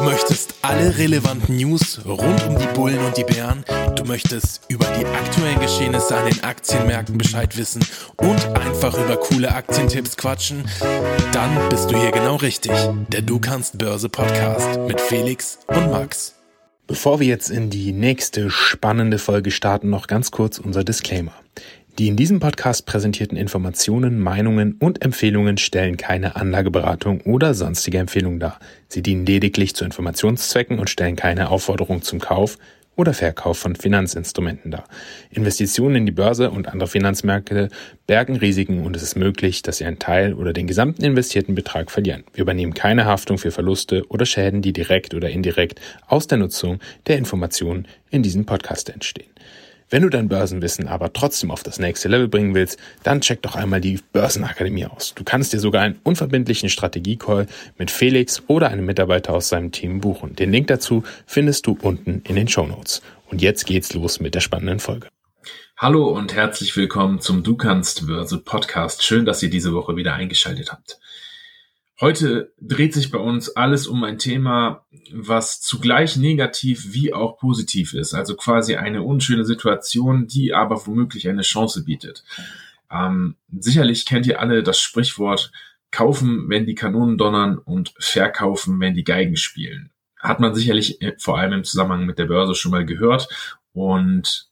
Du möchtest alle relevanten News rund um die Bullen und die Bären. Du möchtest über die aktuellen Geschehnisse an den Aktienmärkten Bescheid wissen und einfach über coole Aktientipps quatschen. Dann bist du hier genau richtig. Der Du kannst Börse Podcast mit Felix und Max. Bevor wir jetzt in die nächste spannende Folge starten, noch ganz kurz unser Disclaimer. Die in diesem Podcast präsentierten Informationen, Meinungen und Empfehlungen stellen keine Anlageberatung oder sonstige Empfehlung dar. Sie dienen lediglich zu Informationszwecken und stellen keine Aufforderung zum Kauf oder Verkauf von Finanzinstrumenten dar. Investitionen in die Börse und andere Finanzmärkte bergen Risiken und es ist möglich, dass Sie einen Teil oder den gesamten investierten Betrag verlieren. Wir übernehmen keine Haftung für Verluste oder Schäden, die direkt oder indirekt aus der Nutzung der Informationen in diesem Podcast entstehen. Wenn du dein Börsenwissen aber trotzdem auf das nächste Level bringen willst, dann check doch einmal die Börsenakademie aus. Du kannst dir sogar einen unverbindlichen Strategiecall mit Felix oder einem Mitarbeiter aus seinem Team buchen. Den Link dazu findest du unten in den Show Notes. Und jetzt geht's los mit der spannenden Folge. Hallo und herzlich willkommen zum Du kannst Börse Podcast. Schön, dass ihr diese Woche wieder eingeschaltet habt. Heute dreht sich bei uns alles um ein Thema, was zugleich negativ wie auch positiv ist. Also quasi eine unschöne Situation, die aber womöglich eine Chance bietet. Ähm, sicherlich kennt ihr alle das Sprichwort kaufen, wenn die Kanonen donnern und verkaufen, wenn die Geigen spielen. Hat man sicherlich äh, vor allem im Zusammenhang mit der Börse schon mal gehört. Und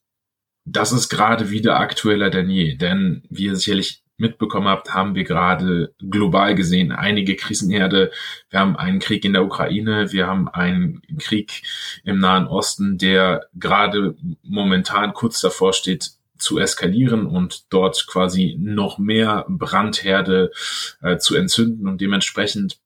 das ist gerade wieder aktueller denn je. Denn wie ihr sicherlich mitbekommen habt, haben wir gerade global gesehen einige Krisenherde. Wir haben einen Krieg in der Ukraine, wir haben einen Krieg im Nahen Osten, der gerade momentan kurz davor steht, zu eskalieren und dort quasi noch mehr Brandherde äh, zu entzünden und dementsprechend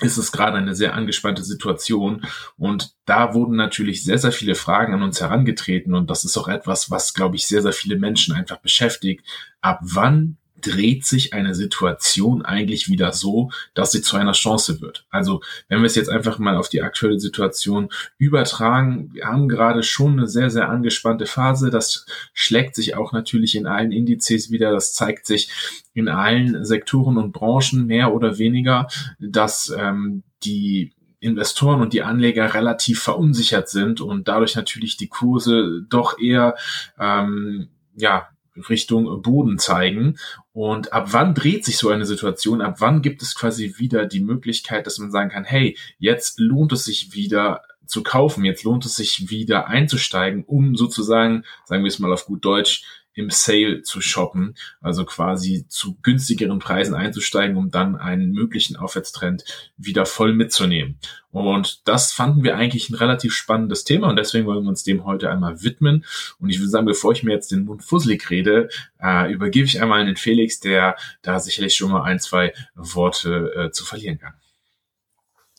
ist es gerade eine sehr angespannte Situation und da wurden natürlich sehr, sehr viele Fragen an uns herangetreten und das ist auch etwas, was, glaube ich, sehr, sehr viele Menschen einfach beschäftigt. Ab wann dreht sich eine Situation eigentlich wieder so, dass sie zu einer Chance wird. Also wenn wir es jetzt einfach mal auf die aktuelle Situation übertragen, wir haben gerade schon eine sehr, sehr angespannte Phase. Das schlägt sich auch natürlich in allen Indizes wieder. Das zeigt sich in allen Sektoren und Branchen mehr oder weniger, dass ähm, die Investoren und die Anleger relativ verunsichert sind und dadurch natürlich die Kurse doch eher ähm, ja Richtung Boden zeigen. Und ab wann dreht sich so eine Situation? Ab wann gibt es quasi wieder die Möglichkeit, dass man sagen kann, hey, jetzt lohnt es sich wieder zu kaufen, jetzt lohnt es sich wieder einzusteigen, um sozusagen, sagen wir es mal auf gut Deutsch, im Sale zu shoppen, also quasi zu günstigeren Preisen einzusteigen, um dann einen möglichen Aufwärtstrend wieder voll mitzunehmen. Und das fanden wir eigentlich ein relativ spannendes Thema und deswegen wollen wir uns dem heute einmal widmen. Und ich würde sagen, bevor ich mir jetzt den Mund fusselig rede, äh, übergebe ich einmal den Felix, der da sicherlich schon mal ein, zwei Worte äh, zu verlieren kann.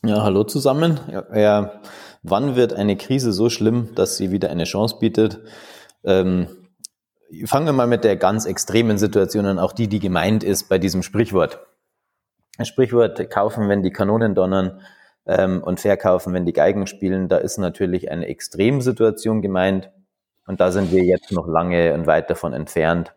Ja, hallo zusammen. Ja, ja, wann wird eine Krise so schlimm, dass sie wieder eine Chance bietet? Ähm, fangen wir mal mit der ganz extremen Situation an, auch die, die gemeint ist bei diesem Sprichwort. Sprichwort kaufen, wenn die Kanonen donnern ähm, und verkaufen, wenn die Geigen spielen. Da ist natürlich eine Extremsituation gemeint und da sind wir jetzt noch lange und weit davon entfernt.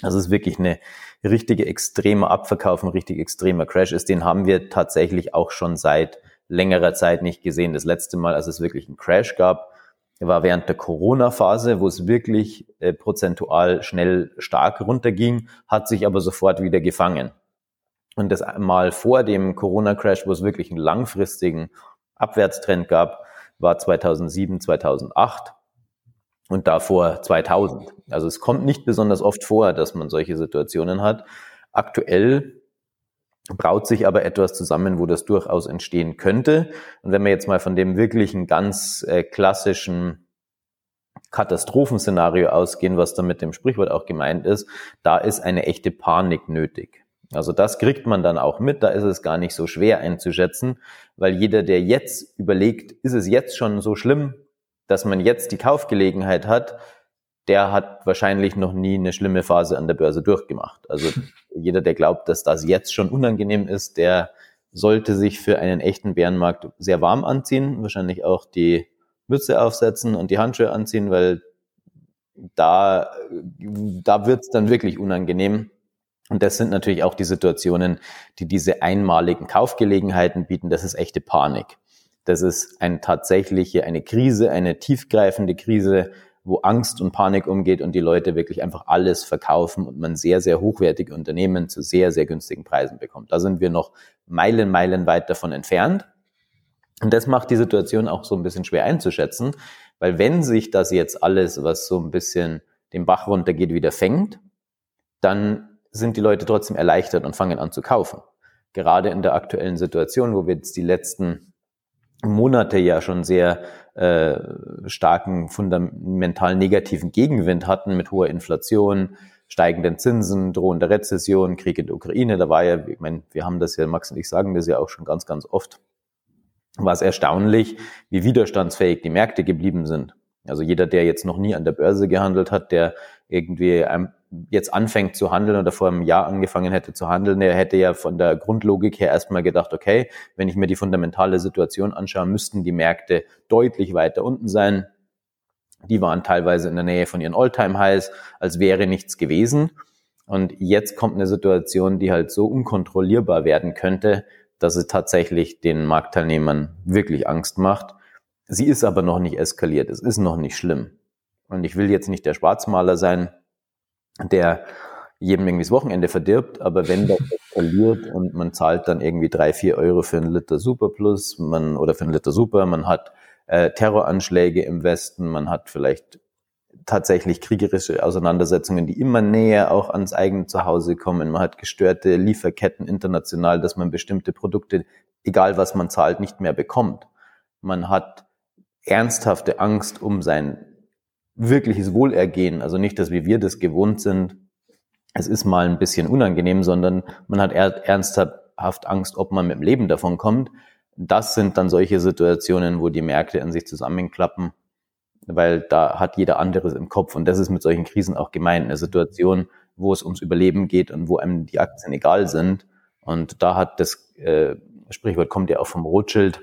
Das ist wirklich eine richtige extreme Abverkauf, ein richtig extremer Crash ist. Den haben wir tatsächlich auch schon seit längerer Zeit nicht gesehen. Das letzte Mal, als es wirklich einen Crash gab, war während der Corona-Phase, wo es wirklich äh, prozentual schnell stark runterging, hat sich aber sofort wieder gefangen. Und das mal vor dem Corona-Crash, wo es wirklich einen langfristigen Abwärtstrend gab, war 2007, 2008 und davor 2000. Also es kommt nicht besonders oft vor, dass man solche Situationen hat. Aktuell braut sich aber etwas zusammen, wo das durchaus entstehen könnte. Und wenn wir jetzt mal von dem wirklichen ganz äh, klassischen Katastrophenszenario ausgehen, was da mit dem Sprichwort auch gemeint ist, da ist eine echte Panik nötig. Also das kriegt man dann auch mit, da ist es gar nicht so schwer einzuschätzen, weil jeder, der jetzt überlegt, ist es jetzt schon so schlimm, dass man jetzt die Kaufgelegenheit hat, der hat wahrscheinlich noch nie eine schlimme Phase an der Börse durchgemacht. Also jeder, der glaubt, dass das jetzt schon unangenehm ist, der sollte sich für einen echten Bärenmarkt sehr warm anziehen, wahrscheinlich auch die Mütze aufsetzen und die Handschuhe anziehen, weil da, da wird's dann wirklich unangenehm. Und das sind natürlich auch die Situationen, die diese einmaligen Kaufgelegenheiten bieten. Das ist echte Panik. Das ist eine tatsächliche, eine Krise, eine tiefgreifende Krise, wo Angst und Panik umgeht und die Leute wirklich einfach alles verkaufen und man sehr, sehr hochwertige Unternehmen zu sehr, sehr günstigen Preisen bekommt. Da sind wir noch Meilen, Meilen weit davon entfernt. Und das macht die Situation auch so ein bisschen schwer einzuschätzen, weil wenn sich das jetzt alles, was so ein bisschen den Bach runtergeht, wieder fängt, dann sind die Leute trotzdem erleichtert und fangen an zu kaufen. Gerade in der aktuellen Situation, wo wir jetzt die letzten Monate ja schon sehr äh, starken, fundamental negativen Gegenwind hatten mit hoher Inflation, steigenden Zinsen, drohender Rezession, Krieg in der Ukraine. Da war ja, ich meine, wir haben das ja, Max und ich sagen das ja auch schon ganz, ganz oft, war es erstaunlich, wie widerstandsfähig die Märkte geblieben sind. Also jeder, der jetzt noch nie an der Börse gehandelt hat, der irgendwie jetzt anfängt zu handeln oder vor einem Jahr angefangen hätte zu handeln, der hätte ja von der Grundlogik her erstmal gedacht, okay, wenn ich mir die fundamentale Situation anschaue, müssten die Märkte deutlich weiter unten sein. Die waren teilweise in der Nähe von ihren All-Time-Highs, als wäre nichts gewesen. Und jetzt kommt eine Situation, die halt so unkontrollierbar werden könnte, dass es tatsächlich den Marktteilnehmern wirklich Angst macht. Sie ist aber noch nicht eskaliert. Es ist noch nicht schlimm. Und ich will jetzt nicht der Schwarzmaler sein, der jedem irgendwie das Wochenende verdirbt, aber wenn das eskaliert und man zahlt dann irgendwie drei, vier Euro für einen Liter Super Plus, man, oder für einen Liter Super, man hat äh, Terroranschläge im Westen, man hat vielleicht tatsächlich kriegerische Auseinandersetzungen, die immer näher auch ans eigene Zuhause kommen. Man hat gestörte Lieferketten international, dass man bestimmte Produkte, egal was man zahlt, nicht mehr bekommt. Man hat ernsthafte Angst um sein wirkliches Wohlergehen. Also nicht, dass wie wir das gewohnt sind. Es ist mal ein bisschen unangenehm, sondern man hat ernsthaft Angst, ob man mit dem Leben davon kommt. Das sind dann solche Situationen, wo die Märkte an sich zusammenklappen weil da hat jeder anderes im Kopf. Und das ist mit solchen Krisen auch gemeint. Eine Situation, wo es ums Überleben geht und wo einem die Aktien egal sind. Und da hat das äh, Sprichwort kommt ja auch vom Rothschild.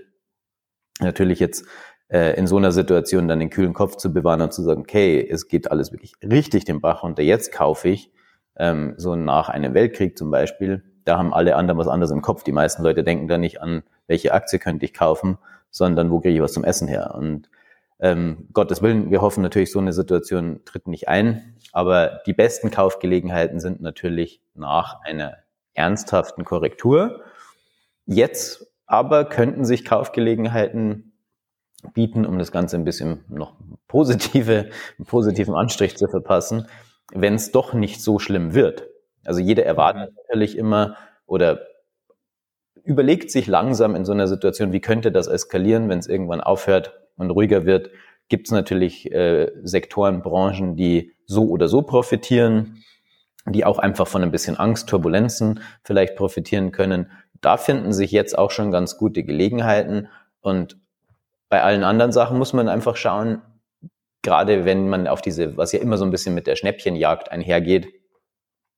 Natürlich jetzt äh, in so einer Situation dann den kühlen Kopf zu bewahren und zu sagen, okay, es geht alles wirklich richtig den Bach runter, jetzt kaufe ich. Ähm, so nach einem Weltkrieg zum Beispiel, da haben alle anderen was anderes im Kopf. Die meisten Leute denken da nicht an, welche Aktie könnte ich kaufen, sondern wo kriege ich was zum Essen her. Und ähm, Gottes Willen, wir hoffen natürlich, so eine Situation tritt nicht ein. Aber die besten Kaufgelegenheiten sind natürlich nach einer ernsthaften Korrektur. Jetzt aber könnten sich Kaufgelegenheiten bieten, um das Ganze ein bisschen noch positive, einen positiven Anstrich zu verpassen, wenn es doch nicht so schlimm wird. Also jeder erwartet mhm. natürlich immer oder überlegt sich langsam in so einer Situation, wie könnte das eskalieren, wenn es irgendwann aufhört und ruhiger wird, gibt es natürlich äh, Sektoren, Branchen, die so oder so profitieren, die auch einfach von ein bisschen Angst, Turbulenzen vielleicht profitieren können. Da finden sich jetzt auch schon ganz gute Gelegenheiten. Und bei allen anderen Sachen muss man einfach schauen, gerade wenn man auf diese, was ja immer so ein bisschen mit der Schnäppchenjagd einhergeht,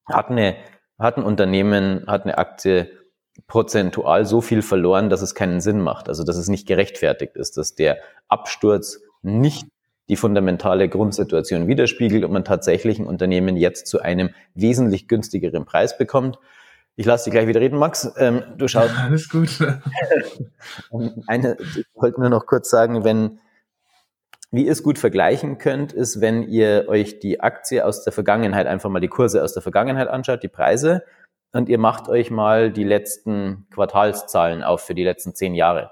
hat eine, hat ein Unternehmen, hat eine Aktie prozentual so viel verloren, dass es keinen Sinn macht. Also dass es nicht gerechtfertigt ist, dass der Absturz nicht die fundamentale Grundsituation widerspiegelt und man tatsächlich ein Unternehmen jetzt zu einem wesentlich günstigeren Preis bekommt. Ich lasse dich gleich wieder reden, Max. Ähm, du schaust. Alles gut. Eine, ich wollte nur noch kurz sagen, wenn, wie ihr es gut vergleichen könnt, ist, wenn ihr euch die Aktie aus der Vergangenheit, einfach mal die Kurse aus der Vergangenheit anschaut, die Preise, und ihr macht euch mal die letzten Quartalszahlen auf für die letzten zehn Jahre.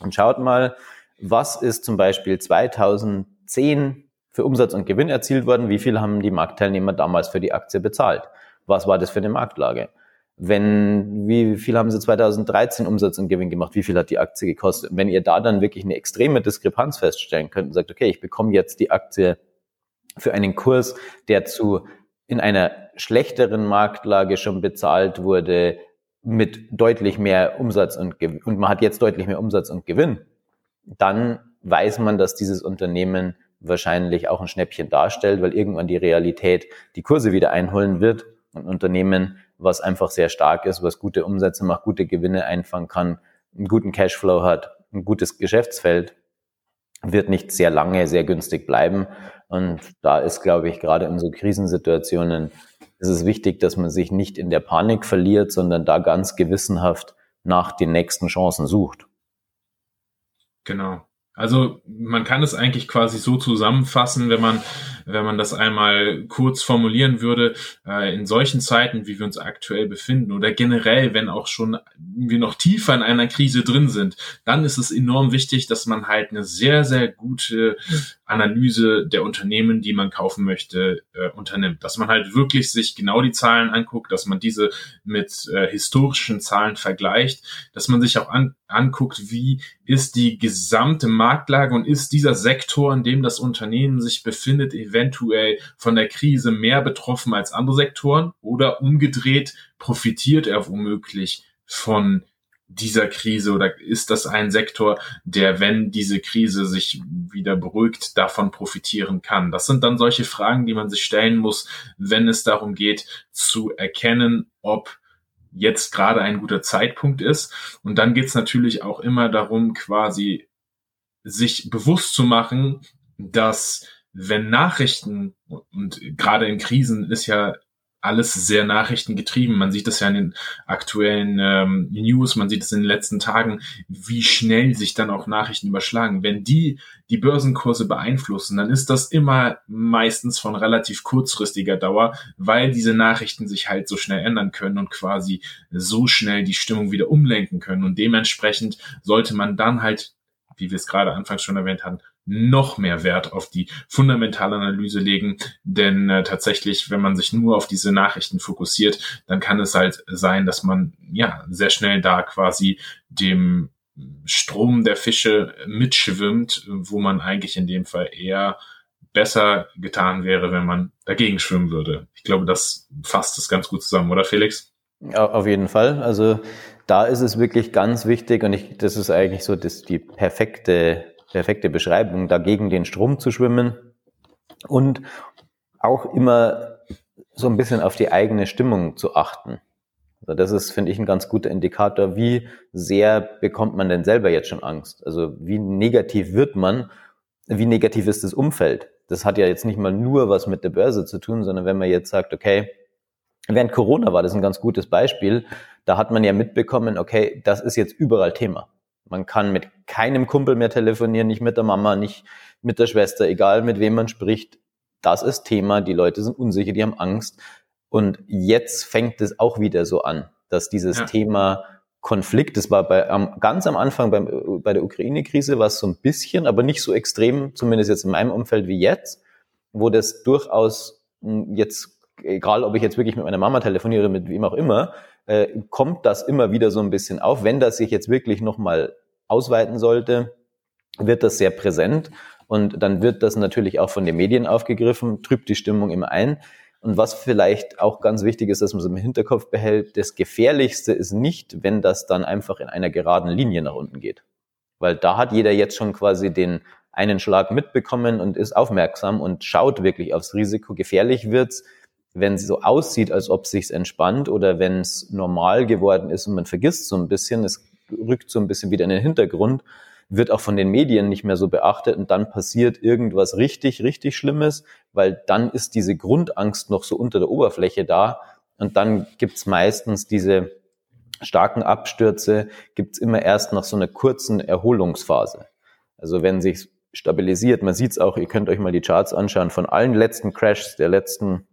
Und schaut mal, was ist zum Beispiel 2010 für Umsatz und Gewinn erzielt worden? Wie viel haben die Marktteilnehmer damals für die Aktie bezahlt? Was war das für eine Marktlage? Wenn, wie viel haben sie 2013 Umsatz und Gewinn gemacht? Wie viel hat die Aktie gekostet? wenn ihr da dann wirklich eine extreme Diskrepanz feststellen könnt und sagt, okay, ich bekomme jetzt die Aktie für einen Kurs, der zu in einer schlechteren Marktlage schon bezahlt wurde mit deutlich mehr Umsatz und Gewinn, und man hat jetzt deutlich mehr Umsatz und Gewinn, dann weiß man, dass dieses Unternehmen wahrscheinlich auch ein Schnäppchen darstellt, weil irgendwann die Realität die Kurse wieder einholen wird. Ein Unternehmen, was einfach sehr stark ist, was gute Umsätze macht, gute Gewinne einfangen kann, einen guten Cashflow hat, ein gutes Geschäftsfeld, wird nicht sehr lange sehr günstig bleiben. Und da ist, glaube ich, gerade in so Krisensituationen ist es wichtig, dass man sich nicht in der Panik verliert, sondern da ganz gewissenhaft nach den nächsten Chancen sucht. Genau. Also man kann es eigentlich quasi so zusammenfassen, wenn man, wenn man das einmal kurz formulieren würde, äh, in solchen Zeiten, wie wir uns aktuell befinden oder generell, wenn auch schon wir noch tiefer in einer Krise drin sind, dann ist es enorm wichtig, dass man halt eine sehr, sehr gute Analyse der Unternehmen, die man kaufen möchte, äh, unternimmt. Dass man halt wirklich sich genau die Zahlen anguckt, dass man diese mit äh, historischen Zahlen vergleicht, dass man sich auch an, anguckt, wie ist die gesamte Marktlage und ist dieser Sektor, in dem das Unternehmen sich befindet, eventuell von der Krise mehr betroffen als andere Sektoren oder umgedreht profitiert er womöglich von dieser Krise oder ist das ein Sektor, der, wenn diese Krise sich wieder beruhigt, davon profitieren kann? Das sind dann solche Fragen, die man sich stellen muss, wenn es darum geht, zu erkennen, ob jetzt gerade ein guter Zeitpunkt ist. Und dann geht es natürlich auch immer darum, quasi sich bewusst zu machen, dass wenn Nachrichten und gerade in Krisen ist ja alles sehr nachrichtengetrieben. Man sieht das ja in den aktuellen ähm, News, man sieht es in den letzten Tagen, wie schnell sich dann auch Nachrichten überschlagen. Wenn die die Börsenkurse beeinflussen, dann ist das immer meistens von relativ kurzfristiger Dauer, weil diese Nachrichten sich halt so schnell ändern können und quasi so schnell die Stimmung wieder umlenken können. Und dementsprechend sollte man dann halt wie wir es gerade anfangs schon erwähnt haben, noch mehr Wert auf die fundamentale Analyse legen. Denn äh, tatsächlich, wenn man sich nur auf diese Nachrichten fokussiert, dann kann es halt sein, dass man ja sehr schnell da quasi dem Strom der Fische mitschwimmt, wo man eigentlich in dem Fall eher besser getan wäre, wenn man dagegen schwimmen würde. Ich glaube, das fasst es ganz gut zusammen, oder Felix? Auf jeden Fall. Also da ist es wirklich ganz wichtig und ich, das ist eigentlich so das, die perfekte perfekte Beschreibung, dagegen den Strom zu schwimmen und auch immer so ein bisschen auf die eigene Stimmung zu achten. Also das ist, finde ich, ein ganz guter Indikator, wie sehr bekommt man denn selber jetzt schon Angst? Also wie negativ wird man? Wie negativ ist das Umfeld? Das hat ja jetzt nicht mal nur was mit der Börse zu tun, sondern wenn man jetzt sagt, okay, während Corona war das ein ganz gutes Beispiel, da hat man ja mitbekommen, okay, das ist jetzt überall Thema. Man kann mit keinem Kumpel mehr telefonieren, nicht mit der Mama, nicht mit der Schwester, egal mit wem man spricht. Das ist Thema. Die Leute sind unsicher, die haben Angst. Und jetzt fängt es auch wieder so an, dass dieses ja. Thema Konflikt, das war bei, am, ganz am Anfang beim, bei der Ukraine-Krise, war es so ein bisschen, aber nicht so extrem, zumindest jetzt in meinem Umfeld wie jetzt, wo das durchaus hm, jetzt, egal ob ich jetzt wirklich mit meiner Mama telefoniere, mit wem auch immer, äh, kommt das immer wieder so ein bisschen auf. Wenn das sich jetzt wirklich nochmal ausweiten sollte, wird das sehr präsent und dann wird das natürlich auch von den Medien aufgegriffen, trübt die Stimmung immer ein. Und was vielleicht auch ganz wichtig ist, dass man es im Hinterkopf behält, das Gefährlichste ist nicht, wenn das dann einfach in einer geraden Linie nach unten geht. Weil da hat jeder jetzt schon quasi den einen Schlag mitbekommen und ist aufmerksam und schaut wirklich aufs Risiko. Gefährlich wird's, wenn es so aussieht, als ob sich's entspannt oder wenn es normal geworden ist und man vergisst so ein bisschen, es rückt so ein bisschen wieder in den Hintergrund, wird auch von den Medien nicht mehr so beachtet und dann passiert irgendwas richtig, richtig Schlimmes, weil dann ist diese Grundangst noch so unter der Oberfläche da und dann gibt's meistens diese starken Abstürze, gibt's immer erst nach so einer kurzen Erholungsphase. Also wenn sich stabilisiert, man sieht's auch, ihr könnt euch mal die Charts anschauen, von allen letzten Crashs der letzten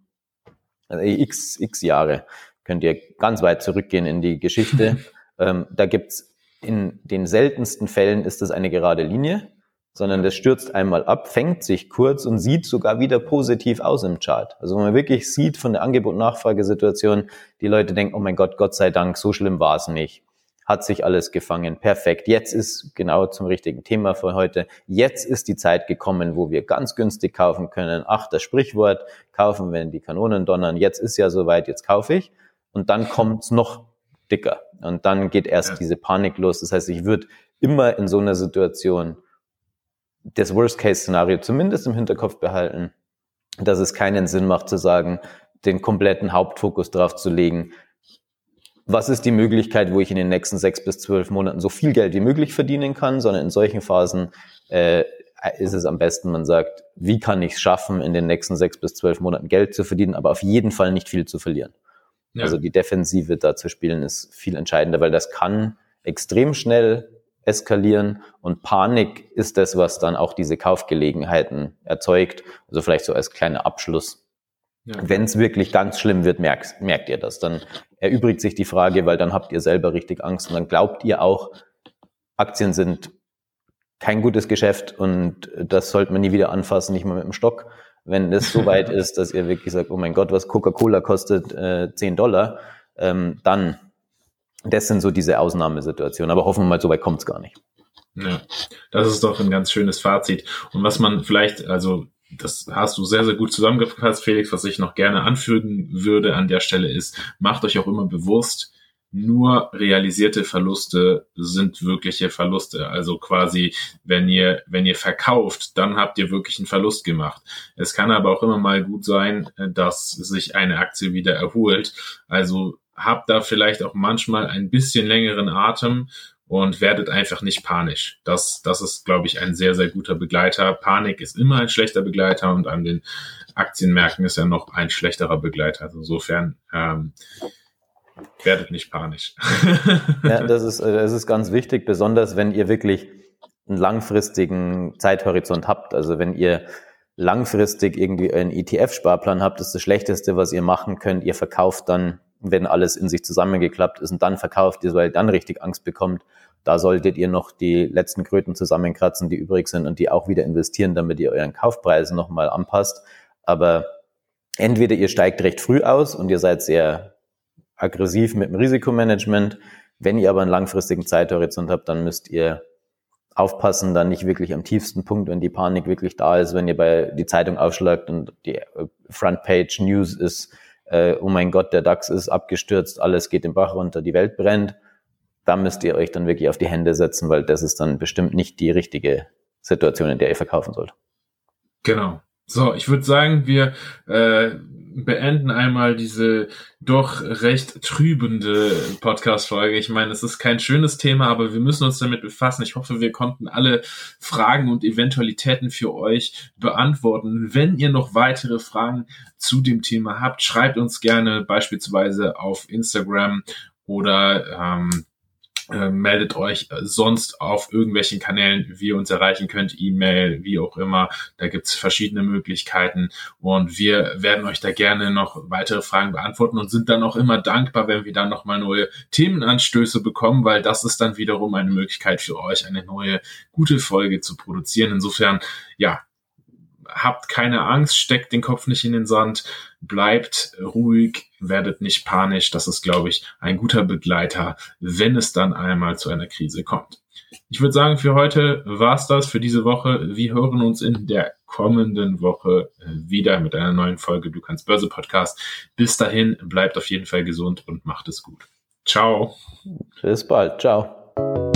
also x, x Jahre, könnt ihr ganz weit zurückgehen in die Geschichte. ähm, da gibt's in den seltensten Fällen ist das eine gerade Linie, sondern das stürzt einmal ab, fängt sich kurz und sieht sogar wieder positiv aus im Chart. Also wo man wirklich sieht von der Angebot-Nachfragesituation, die Leute denken, oh mein Gott, Gott sei Dank, so schlimm war es nicht. Hat sich alles gefangen, perfekt. Jetzt ist genau zum richtigen Thema für heute. Jetzt ist die Zeit gekommen, wo wir ganz günstig kaufen können. Ach, das Sprichwort, kaufen, wenn die Kanonen donnern. Jetzt ist ja soweit, jetzt kaufe ich. Und dann kommt's noch dicker. Und dann geht erst ja. diese Panik los. Das heißt, ich würde immer in so einer Situation das Worst-Case-Szenario zumindest im Hinterkopf behalten, dass es keinen Sinn macht zu sagen, den kompletten Hauptfokus drauf zu legen. Was ist die Möglichkeit, wo ich in den nächsten sechs bis zwölf Monaten so viel Geld wie möglich verdienen kann, sondern in solchen Phasen äh, ist es am besten, man sagt, wie kann ich es schaffen, in den nächsten sechs bis zwölf Monaten Geld zu verdienen, aber auf jeden Fall nicht viel zu verlieren. Ja. Also die Defensive da zu spielen ist viel entscheidender, weil das kann extrem schnell eskalieren und Panik ist das, was dann auch diese Kaufgelegenheiten erzeugt. Also vielleicht so als kleiner Abschluss. Ja. Wenn es wirklich ganz schlimm wird, merkt, merkt ihr das. Dann erübrigt sich die Frage, weil dann habt ihr selber richtig Angst und dann glaubt ihr auch, Aktien sind kein gutes Geschäft und das sollte man nie wieder anfassen, nicht mal mit dem Stock. Wenn es so weit ist, dass ihr wirklich sagt, oh mein Gott, was Coca-Cola kostet äh, 10 Dollar, ähm, dann, das sind so diese Ausnahmesituationen. Aber hoffen wir mal, so weit kommt es gar nicht. Ja, das ist doch ein ganz schönes Fazit. Und was man vielleicht, also das hast du sehr, sehr gut zusammengefasst, Felix, was ich noch gerne anfügen würde an der Stelle ist, macht euch auch immer bewusst, nur realisierte Verluste sind wirkliche Verluste. Also quasi, wenn ihr, wenn ihr verkauft, dann habt ihr wirklich einen Verlust gemacht. Es kann aber auch immer mal gut sein, dass sich eine Aktie wieder erholt. Also habt da vielleicht auch manchmal ein bisschen längeren Atem und werdet einfach nicht panisch. Das, das ist, glaube ich, ein sehr, sehr guter Begleiter. Panik ist immer ein schlechter Begleiter und an den Aktienmärkten ist er noch ein schlechterer Begleiter. Also insofern ähm, werdet nicht panisch. ja, das ist, äh, das ist ganz wichtig, besonders wenn ihr wirklich einen langfristigen Zeithorizont habt. Also wenn ihr langfristig irgendwie einen ETF-Sparplan habt, ist das Schlechteste, was ihr machen könnt. Ihr verkauft dann wenn alles in sich zusammengeklappt ist und dann verkauft ihr, weil ihr dann richtig Angst bekommt, da solltet ihr noch die letzten Kröten zusammenkratzen, die übrig sind und die auch wieder investieren, damit ihr euren Kaufpreis nochmal anpasst. Aber entweder ihr steigt recht früh aus und ihr seid sehr aggressiv mit dem Risikomanagement. Wenn ihr aber einen langfristigen Zeithorizont habt, dann müsst ihr aufpassen, dann nicht wirklich am tiefsten Punkt, wenn die Panik wirklich da ist, wenn ihr bei die Zeitung aufschlagt und die Frontpage News ist, äh, oh mein Gott, der DAX ist abgestürzt, alles geht den Bach runter, die Welt brennt, da müsst ihr euch dann wirklich auf die Hände setzen, weil das ist dann bestimmt nicht die richtige Situation, in der ihr verkaufen sollt. Genau. So, ich würde sagen, wir äh, beenden einmal diese doch recht trübende Podcast-Folge. Ich meine, es ist kein schönes Thema, aber wir müssen uns damit befassen. Ich hoffe, wir konnten alle Fragen und Eventualitäten für euch beantworten. Wenn ihr noch weitere Fragen zu dem Thema habt, schreibt uns gerne beispielsweise auf Instagram oder ähm, äh, meldet euch sonst auf irgendwelchen Kanälen, wie ihr uns erreichen könnt, E-Mail, wie auch immer. Da gibt's verschiedene Möglichkeiten und wir werden euch da gerne noch weitere Fragen beantworten und sind dann auch immer dankbar, wenn wir dann nochmal neue Themenanstöße bekommen, weil das ist dann wiederum eine Möglichkeit für euch, eine neue gute Folge zu produzieren. Insofern, ja, habt keine Angst, steckt den Kopf nicht in den Sand, bleibt ruhig, werdet nicht panisch. Das ist, glaube ich, ein guter Begleiter, wenn es dann einmal zu einer Krise kommt. Ich würde sagen, für heute war's das für diese Woche. Wir hören uns in der kommenden Woche äh, wieder mit einer neuen Folge Du kannst Börse Podcast. Bis dahin, bleibt auf jeden Fall gesund und macht es gut. Ciao. Bis bald. Ciao.